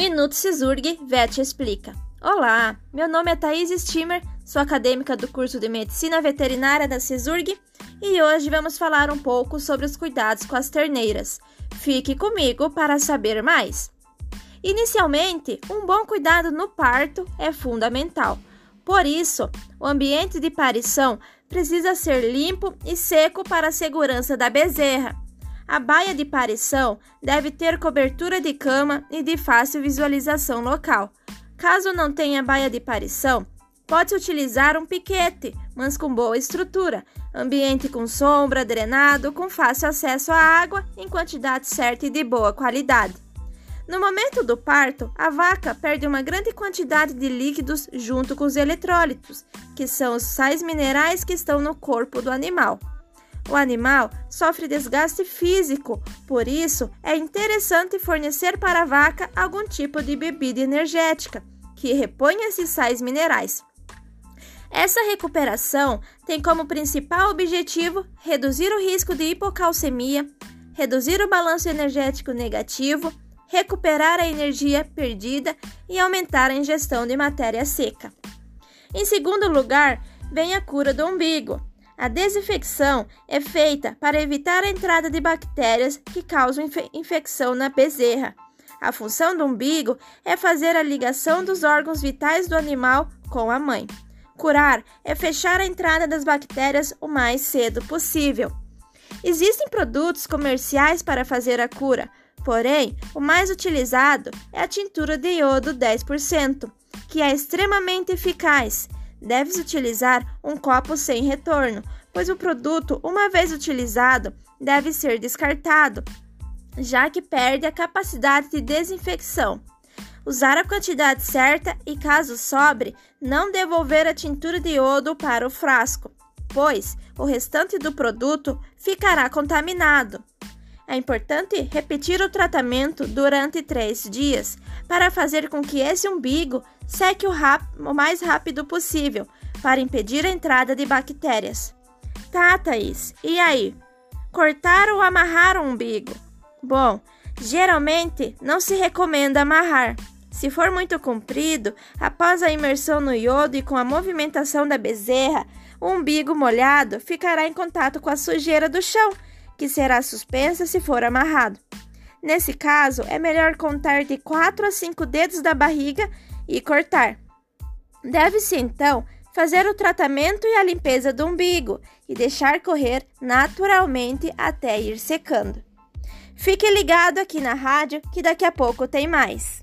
Minuto Cisurg, Vet explica. Olá, meu nome é Thaís Stimmer, sou acadêmica do curso de Medicina Veterinária da Cisurg e hoje vamos falar um pouco sobre os cuidados com as terneiras. Fique comigo para saber mais. Inicialmente, um bom cuidado no parto é fundamental. Por isso, o ambiente de parição precisa ser limpo e seco para a segurança da bezerra. A baia de parição deve ter cobertura de cama e de fácil visualização local. Caso não tenha baia de parição, pode utilizar um piquete, mas com boa estrutura, ambiente com sombra, drenado, com fácil acesso à água em quantidade certa e de boa qualidade. No momento do parto, a vaca perde uma grande quantidade de líquidos junto com os eletrólitos, que são os sais minerais que estão no corpo do animal. O animal sofre desgaste físico, por isso é interessante fornecer para a vaca algum tipo de bebida energética que reponha esses sais minerais. Essa recuperação tem como principal objetivo reduzir o risco de hipocalcemia, reduzir o balanço energético negativo, recuperar a energia perdida e aumentar a ingestão de matéria seca. Em segundo lugar, vem a cura do umbigo. A desinfecção é feita para evitar a entrada de bactérias que causam infe infecção na bezerra. A função do umbigo é fazer a ligação dos órgãos vitais do animal com a mãe. Curar é fechar a entrada das bactérias o mais cedo possível. Existem produtos comerciais para fazer a cura, porém, o mais utilizado é a tintura de iodo 10%, que é extremamente eficaz Deves utilizar um copo sem retorno, pois o produto, uma vez utilizado, deve ser descartado, já que perde a capacidade de desinfecção. Usar a quantidade certa e, caso sobre, não devolver a tintura de iodo para o frasco, pois o restante do produto ficará contaminado. É importante repetir o tratamento durante três dias para fazer com que esse umbigo seque o, o mais rápido possível para impedir a entrada de bactérias. Tá, Thaís, e aí? Cortar ou amarrar o umbigo? Bom, geralmente não se recomenda amarrar. Se for muito comprido, após a imersão no iodo e com a movimentação da bezerra, o umbigo molhado ficará em contato com a sujeira do chão que será suspensa se for amarrado. Nesse caso, é melhor contar de 4 a 5 dedos da barriga e cortar. Deve-se então fazer o tratamento e a limpeza do umbigo e deixar correr naturalmente até ir secando. Fique ligado aqui na rádio que daqui a pouco tem mais.